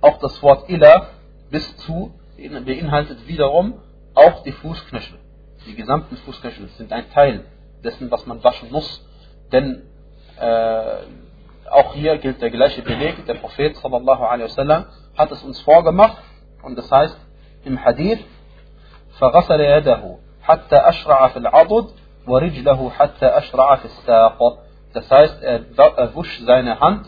auch das Wort Ila bis zu beinhaltet wiederum auch die Fußknöchel. die gesamten Fußknöchel sind ein Teil dessen, was man waschen muss. Denn äh, auch hier gilt der gleiche Beleg. Der Prophet sallallahu alaihi wasallam hat es uns vorgemacht und das heißt im Hadith فغسل يده حتى أشرع في العضد ورجله حتى أشرع في الساق das heißt er, er wusch seine Hand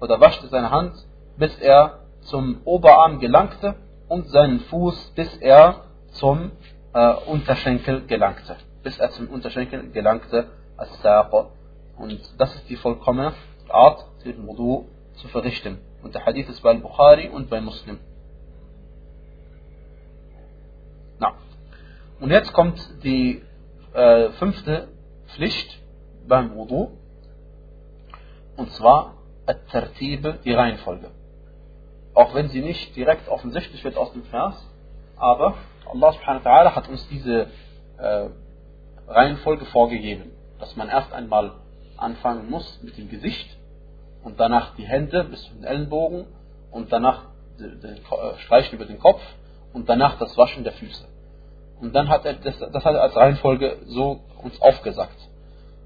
oder waschte seine Hand bis er zum Oberarm gelangte und seinen Fuß bis er zum äh, Unterschenkel gelangte bis er zum Unterschenkel gelangte als und das ist die vollkommene Art den Wudu zu verrichten und der Hadith ist bei Bukhari und bei Muslim Und jetzt kommt die äh, fünfte Pflicht beim Wudu. Und zwar die Reihenfolge. Auch wenn sie nicht direkt offensichtlich wird aus dem Vers, aber Allah subhanahu wa ta'ala hat uns diese äh, Reihenfolge vorgegeben, dass man erst einmal anfangen muss mit dem Gesicht und danach die Hände bis zu den Ellenbogen und danach den äh, Streichen über den Kopf und danach das Waschen der Füße. Und dann hat er das, das hat er als Reihenfolge so uns aufgesagt.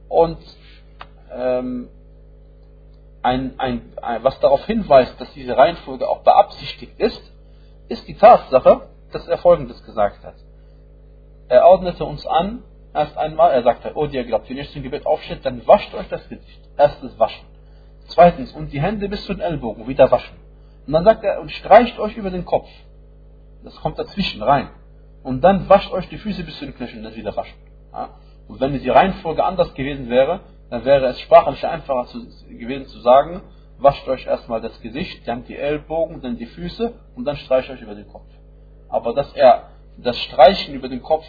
Und ähm, ein, ein, ein, was darauf hinweist, dass diese Reihenfolge auch beabsichtigt ist, ist die Tatsache, dass er Folgendes gesagt hat. Er ordnete uns an, erst einmal, er sagte, oh, ihr glaubt, wenn ihr zum Gebet aufsteht, dann wascht euch das Gesicht. Erstes Waschen. Zweitens, und die Hände bis zu den Ellbogen wieder waschen. Und dann sagt er, und streicht euch über den Kopf. Das kommt dazwischen rein. Und dann wascht euch die Füße bis zu den Knöcheln, dann wieder waschen. Ja? Und wenn die Reihenfolge anders gewesen wäre, dann wäre es sprachlich einfacher zu, gewesen zu sagen, wascht euch erstmal das Gesicht, dann die Ellbogen, dann die Füße und dann streicht euch über den Kopf. Aber dass er das Streichen über den Kopf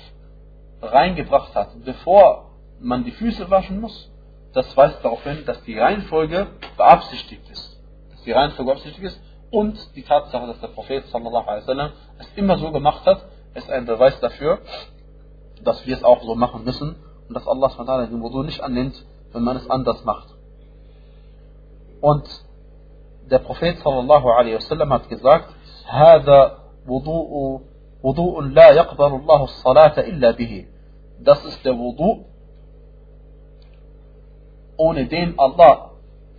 reingebracht hat, bevor man die Füße waschen muss, das weist darauf hin, dass die Reihenfolge beabsichtigt ist. Dass die Reihenfolge beabsichtigt ist und die Tatsache, dass der Prophet sallallahu alaihi wasallam es immer so gemacht hat, ist ein Beweis dafür, dass wir es auch so machen müssen und dass Allah SWT den Wudu nicht annimmt, wenn man es anders macht. Und der Prophet sallallahu alaihi wasallam hat gesagt, هذا وضوء وضوء لا يقبل الله الصلاة إلا به. Das ist der Wudu, ohne den Allah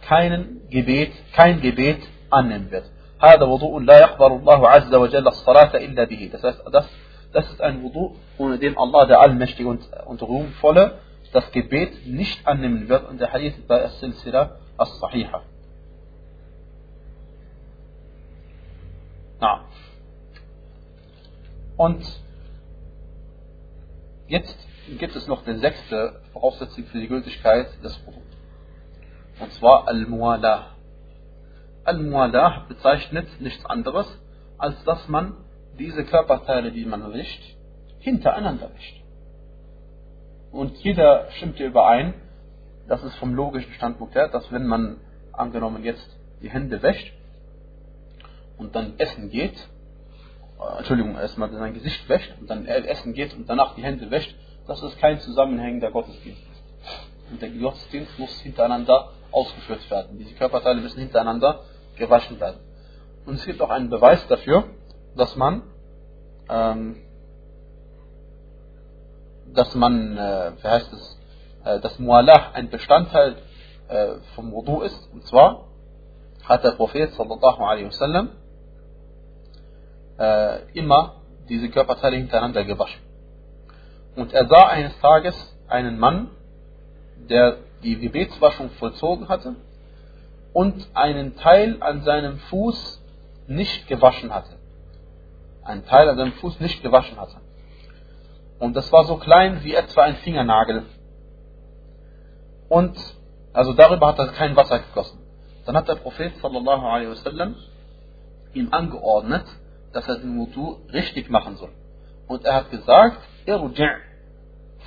keinen Gebet, kein Gebet annehmen wird. هذا وضوء لا يقبل الله عز وجل الصلاة إلا به. Das heißt, das, das ist ein Wudu, ohne dem Allah, der Allmächtige und, und Ruhmvolle, das Gebet nicht annehmen wird. Und der Hadith bei As-Silsila As-Sahiha. Na. Und jetzt gibt es noch die sechste Voraussetzung für die Gültigkeit des Wudu. Und zwar Al-Mualah. Al-Mualah bezeichnet nichts anderes, als dass man diese Körperteile, die man wäscht, hintereinander wäscht. Und jeder stimmt hier überein, das ist vom logischen Standpunkt her, dass wenn man angenommen jetzt die Hände wäscht und dann essen geht, äh, Entschuldigung, erstmal sein Gesicht wäscht und dann essen geht und danach die Hände wäscht, dass es kein zusammenhängender Gottesdienst ist. Und der Gottesdienst muss hintereinander ausgeführt werden. Diese Körperteile müssen hintereinander gewaschen werden. Und es gibt auch einen Beweis dafür, dass man, ähm, dass man, äh, wie heißt es, äh, dass Mualah ein Bestandteil äh, vom Wudu ist. Und zwar hat der Prophet sallallahu alaihi wasallam äh, immer diese Körperteile hintereinander gewaschen. Und er sah eines Tages einen Mann, der die Gebetswaschung vollzogen hatte und einen Teil an seinem Fuß nicht gewaschen hatte. Ein Teil an seinem Fuß nicht gewaschen hatte. Und das war so klein wie etwa ein Fingernagel. Und also darüber hat er kein Wasser geflossen. Dann hat der Prophet sallallahu alaihi wasallam ihm angeordnet, dass er den Wudu richtig machen soll. Und er hat gesagt, irji'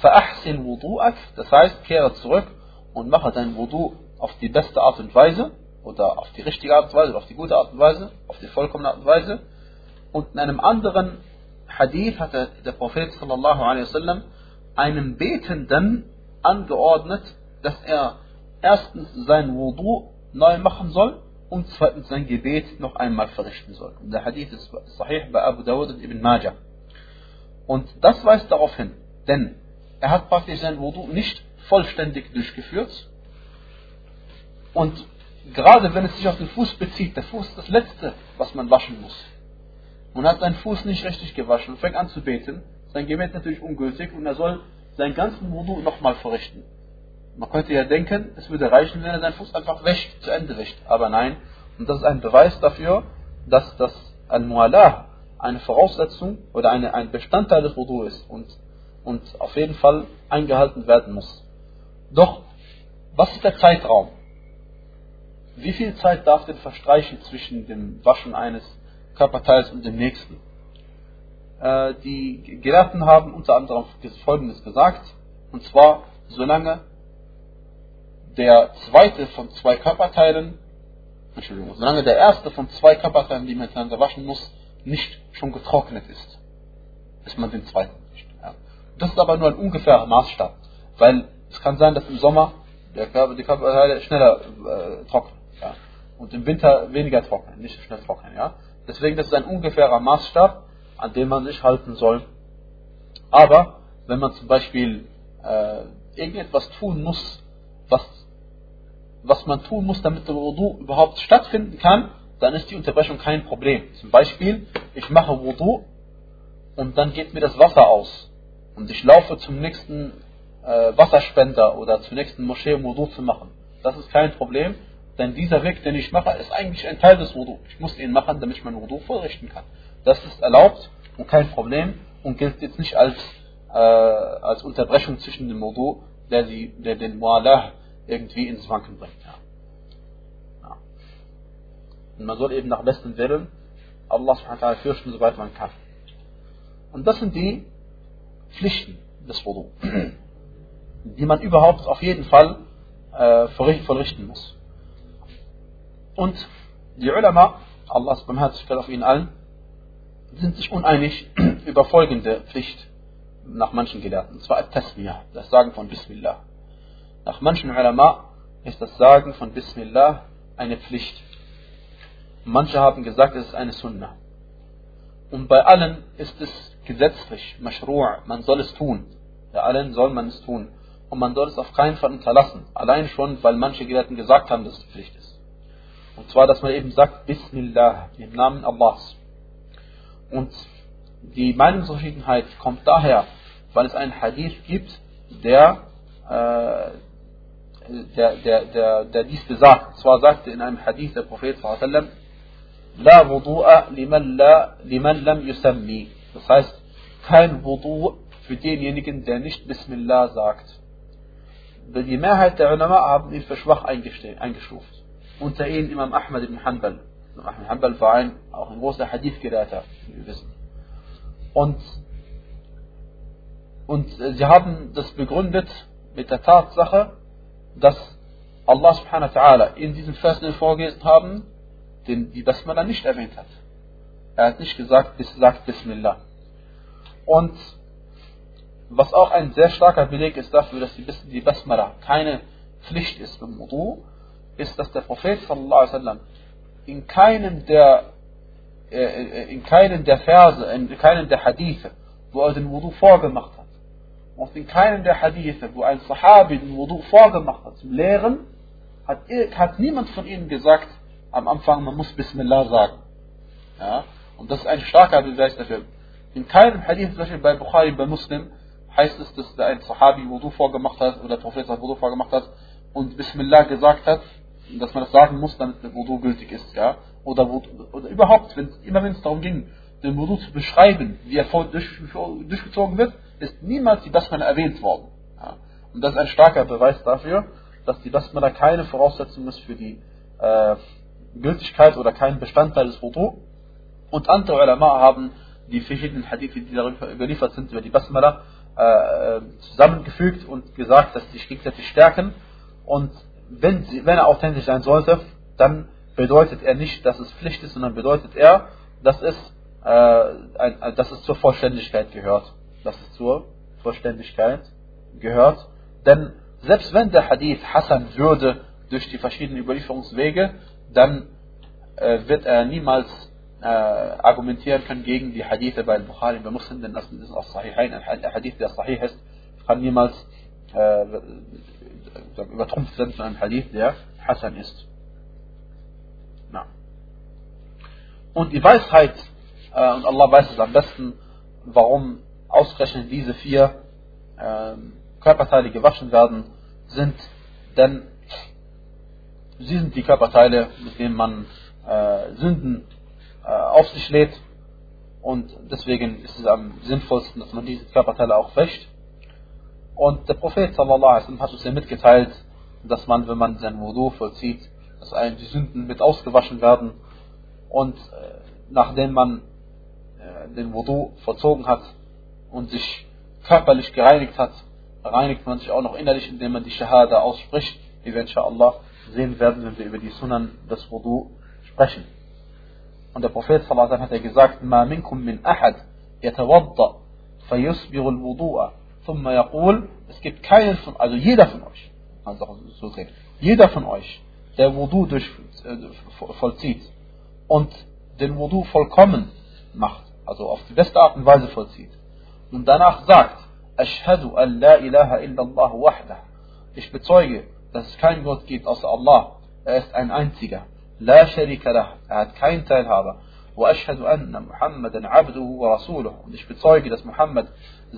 fa'ahsin wudu'ak, das heißt, kehre zurück und mache dein Wudu auf die beste Art und Weise oder auf die richtige Art und Weise oder auf die gute Art und Weise, auf die vollkommene Art und Weise. Und in einem anderen Hadith hat der Prophet sallallahu wasallam einem Betenden angeordnet, dass er erstens sein Wudu neu machen soll und zweitens sein Gebet noch einmal verrichten soll. Und der Hadith ist sahih bei Abu Dawud und Ibn Majah. Und das weist darauf hin, Denn er hat praktisch sein Wudu nicht vollständig durchgeführt. Und gerade wenn es sich auf den Fuß bezieht, der Fuß ist das Letzte, was man waschen muss. Und hat seinen Fuß nicht richtig gewaschen und fängt an zu beten, sein Gebet ist natürlich ungültig und er soll seinen ganzen Wudu nochmal verrichten. Man könnte ja denken, es würde reichen, wenn er seinen Fuß einfach wäscht, zu Ende wäscht. Aber nein, und das ist ein Beweis dafür, dass das Al-Mu'alah eine Voraussetzung oder eine, ein Bestandteil des Wudu ist und, und auf jeden Fall eingehalten werden muss. Doch, was ist der Zeitraum? Wie viel Zeit darf denn verstreichen zwischen dem Waschen eines Körperteils und dem nächsten? Äh, die Gelehrten haben unter anderem Folgendes gesagt, und zwar, solange der zweite von zwei Körperteilen, Entschuldigung, solange der erste von zwei Körperteilen, die man miteinander waschen muss, nicht schon getrocknet ist, bis man den zweiten wäscht. Ja. Das ist aber nur ein ungefährer Maßstab, weil es kann sein, dass im Sommer der Körper, die Körperteile schneller äh, trocknen ja. und im Winter weniger trocknen, nicht so schnell trocknen. Ja. Deswegen das ist ein ungefährer Maßstab, an dem man sich halten soll. Aber wenn man zum Beispiel äh, irgendetwas tun muss, was was man tun muss, damit der Wudu überhaupt stattfinden kann, dann ist die Unterbrechung kein Problem. Zum Beispiel, ich mache Wudu und dann geht mir das Wasser aus und ich laufe zum nächsten äh, Wasserspender oder zur nächsten Moschee, um Wudu zu machen. Das ist kein Problem, denn dieser Weg, den ich mache, ist eigentlich ein Teil des Wudu. Ich muss ihn machen, damit ich mein Wudu vorrichten kann. Das ist erlaubt und kein Problem und gilt jetzt nicht als, äh, als Unterbrechung zwischen dem Wudu, der, die, der den Mu'alah irgendwie ins Wanken bringt. Ja. Ja. Und man soll eben nach bestem Willen Allah subhanahu fürchten, soweit man kann. Und das sind die Pflichten des Wudu, die man überhaupt auf jeden Fall äh, vollrichten muss. Und die Ulama, Allahs Barmherzigkeit auf ihnen allen, sind sich uneinig über folgende Pflicht nach manchen Gelehrten. Und zwar Tasmiyah, das Sagen von Bismillah. Nach manchen Ulama ist das Sagen von Bismillah eine Pflicht. Manche haben gesagt, es ist eine Sunnah. Und bei allen ist es gesetzlich, Mashru', man soll es tun. Bei allen soll man es tun. Und man soll es auf keinen Fall unterlassen. Allein schon, weil manche Gelehrten gesagt haben, dass es Pflicht ist. Und zwar, dass man eben sagt, Bismillah, im Namen Allahs. Und die Meinungsverschiedenheit kommt daher, weil es einen Hadith gibt, der äh, der, der, der, der dies besagt. Und zwar sagte in einem Hadith der Prophet sallam, La wudu'a liman, la, liman lam yusammi. Das heißt, kein Wudu für denjenigen, der nicht Bismillah sagt. Die Mehrheit der Ulama haben ihn für schwach eingestuft. Unter ihnen Imam Ahmad ibn Hanbal. Imam Ahmad ibn Hanbal war ein, auch ein großer Hadith-Gelehrter, wie wir wissen. Und, und sie haben das begründet mit der Tatsache, dass Allah subhanahu wa ta'ala in diesem Vers, vorgelesen haben, den die Basmala nicht erwähnt hat. Er hat nicht gesagt, bis, sagt Bismillah. Und was auch ein sehr starker Beleg ist dafür, dass die Basmala keine Pflicht ist beim Wudu, ist, dass der Prophet sallallahu wasallam in keinem der äh, äh, in keinem der Verse, in keinem der Hadithe, wo er den Wudu vorgemacht hat, und in keinem der Hadithe, wo ein Sahabi den Wudu vorgemacht hat zum Lehren, hat, hat niemand von ihnen gesagt, am Anfang, man muss Bismillah sagen. Ja? Und das ist ein starker Beweis dafür. In keinem Hadith, zum Beispiel bei Bukhari, bei Muslim, heißt es, dass ein Sahabi Wudu vorgemacht hat, oder der Prophet Wudu vorgemacht hat, und Bismillah gesagt hat, dass man das sagen muss, damit der Wudu gültig ist. Ja? Oder, oder überhaupt, wenn, immer wenn es darum ging, den Wudu zu beschreiben, wie er durch, durchgezogen wird, ist niemals die Basmala erwähnt worden. Ja. Und das ist ein starker Beweis dafür, dass die Basmala keine Voraussetzung ist für die äh, Gültigkeit oder kein Bestandteil des Wudu. Und andere Ulama haben die verschiedenen Hadithe, die darüber überliefert sind, über die Basmala äh, zusammengefügt und gesagt, dass sie sich gegenseitig stärken. Und wenn, sie, wenn er authentisch sein sollte, dann bedeutet er nicht, dass es Pflicht ist, sondern bedeutet er, dass es, äh, ein, dass es zur Vollständigkeit gehört dass es zur Vollständigkeit gehört. Denn selbst wenn der Hadith Hassan würde durch die verschiedenen Überlieferungswege, dann äh, wird er niemals äh, argumentieren können gegen die Hadithe bei Bukhari bei Muslim, denn das ist aus Sahihain, ein Hadith, der Sahih ist, kann niemals äh, übertrumpft werden von einem Hadith, der Hassan ist. Na. Und die Weisheit, äh, und Allah weiß es am besten, warum ausgerechnet diese vier äh, Körperteile gewaschen werden, sind, denn sie sind die Körperteile, mit denen man äh, Sünden äh, auf sich lädt und deswegen ist es am sinnvollsten, dass man diese Körperteile auch wäscht. Und der Prophet sallallahu hat uns ja mitgeteilt, dass man, wenn man sein Wudu vollzieht, dass einem die Sünden mit ausgewaschen werden. Und äh, nachdem man äh, den Wudu vollzogen hat und sich körperlich gereinigt hat, reinigt man sich auch noch innerlich, indem man die Shahada ausspricht, wie wir inshallah sehen werden, wenn wir über die Sunan des Wudu sprechen. Und der Prophet sallallahu hat ja gesagt, ma minkum min ahad yatawadda fayusbiru al ثم يقول, es gibt keinen von, also jeder von euch, also so sehen, jeder von euch, der Wudu durch, äh, vollzieht und den Wudu vollkommen macht, also auf die beste Art und Weise vollzieht und danach sagt, Ashhadu an la ilaha illallah wahdah, ich bezeuge, dass es keinen Gott gibt außer Allah, er ist ein einziger, la sharika lah, er hat keinen Teilhaber, وأشهد أن محمدا عبده ورسوله und ich bezeuge, dass Muhammad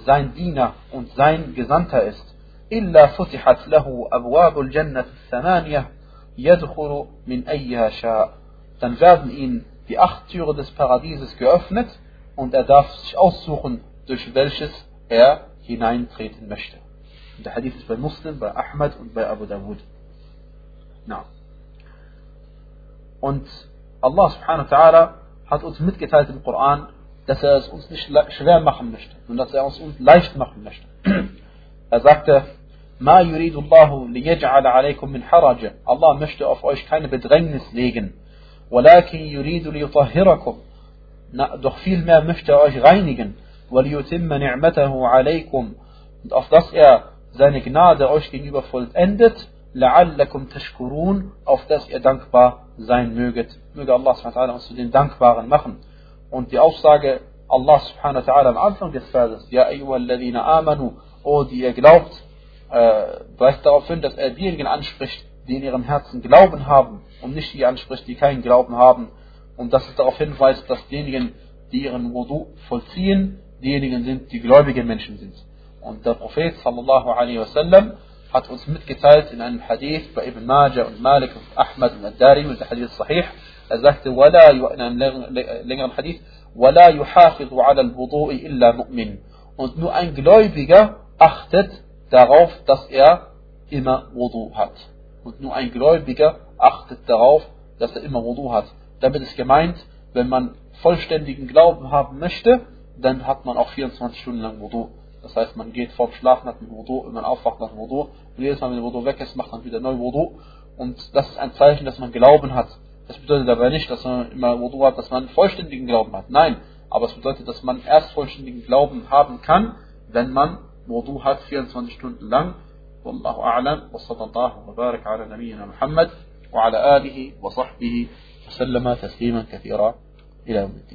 sein Diener und sein Gesandter ist. إلا فتحت له أبواب الجنة الثمانية يدخل من أيها شاء. Dann werden ihm die acht Türen des Paradieses geöffnet und er darf sich aussuchen, durch welches er hineintreten möchte. Und der Hadith ist bei Muslim, bei Ahmad und bei Abu Dawud. Na. Und Allah subhanahu wa ta'ala hat uns mitgeteilt im Koran, dass er es uns nicht schwer machen möchte und dass er es uns leicht machen möchte. Er sagte, Ma yuridu Allahu liyaj'ala alaykum min haraj. Allah möchte auf euch keine Bedrängnis legen. Walakin yuridu liyutahhirakum. Doch vielmehr möchte er euch reinigen. وَلِيُتِمَّ نِعْمَتَهُ عَلَيْكُمْ Und auf dass er seine Gnade euch gegenüber vollendet, la'allakum tashkurun, auf das ihr dankbar sein möget. Möge Allah subhanahu uns zu den Dankbaren machen. Und die Aussage Allah subhanahu ta'ala am Anfang des Verses, ja ayyuhalladhina amanu, o die ihr glaubt, äh, weist darauf hin, dass er diejenigen anspricht, die in ihrem Herzen Glauben haben und nicht die anspricht, die keinen Glauben haben. Und dass es darauf hinweist, dass diejenigen, die ihren Wudu vollziehen, diejenigen sind, die gläubige Menschen sind. Und der Prophet sallallahu alaihi wasallam hat uns mitgeteilt in einem Hadith bei Ibn Majah und Malik und Ahmad und Ad-Dari und der Hadith Sahih, er sagte, ولا in einem längeren Hadith, ولا يحافظ على الوضوء إلا مؤمن. Und nur ein Gläubiger achtet darauf, dass er immer Wudu hat. Und nur ein Gläubiger achtet darauf, dass er immer Wudu hat. Damit ist gemeint, wenn man vollständigen Glauben haben möchte, dann hat man auch 24 Stunden lang Wudu. Das heißt, man geht vorm Schlafen, hat mit Wudu, wenn man aufwacht, nach Wudu. Und jedes Mal, wenn der Wudu weg ist, macht man wieder neu Wudu. Und das ist ein Zeichen, dass man Glauben hat. Das bedeutet aber nicht, dass man immer Wudu hat, dass man vollständigen Glauben hat. Nein, aber es bedeutet, dass man erst vollständigen Glauben haben kann, wenn man Wudu hat, 24 Stunden lang. والله أعلم وصلى الله وبارك على نبينا محمد وعلى آله وصحبه وسلم تسليما كثيرا إلى يوم الدين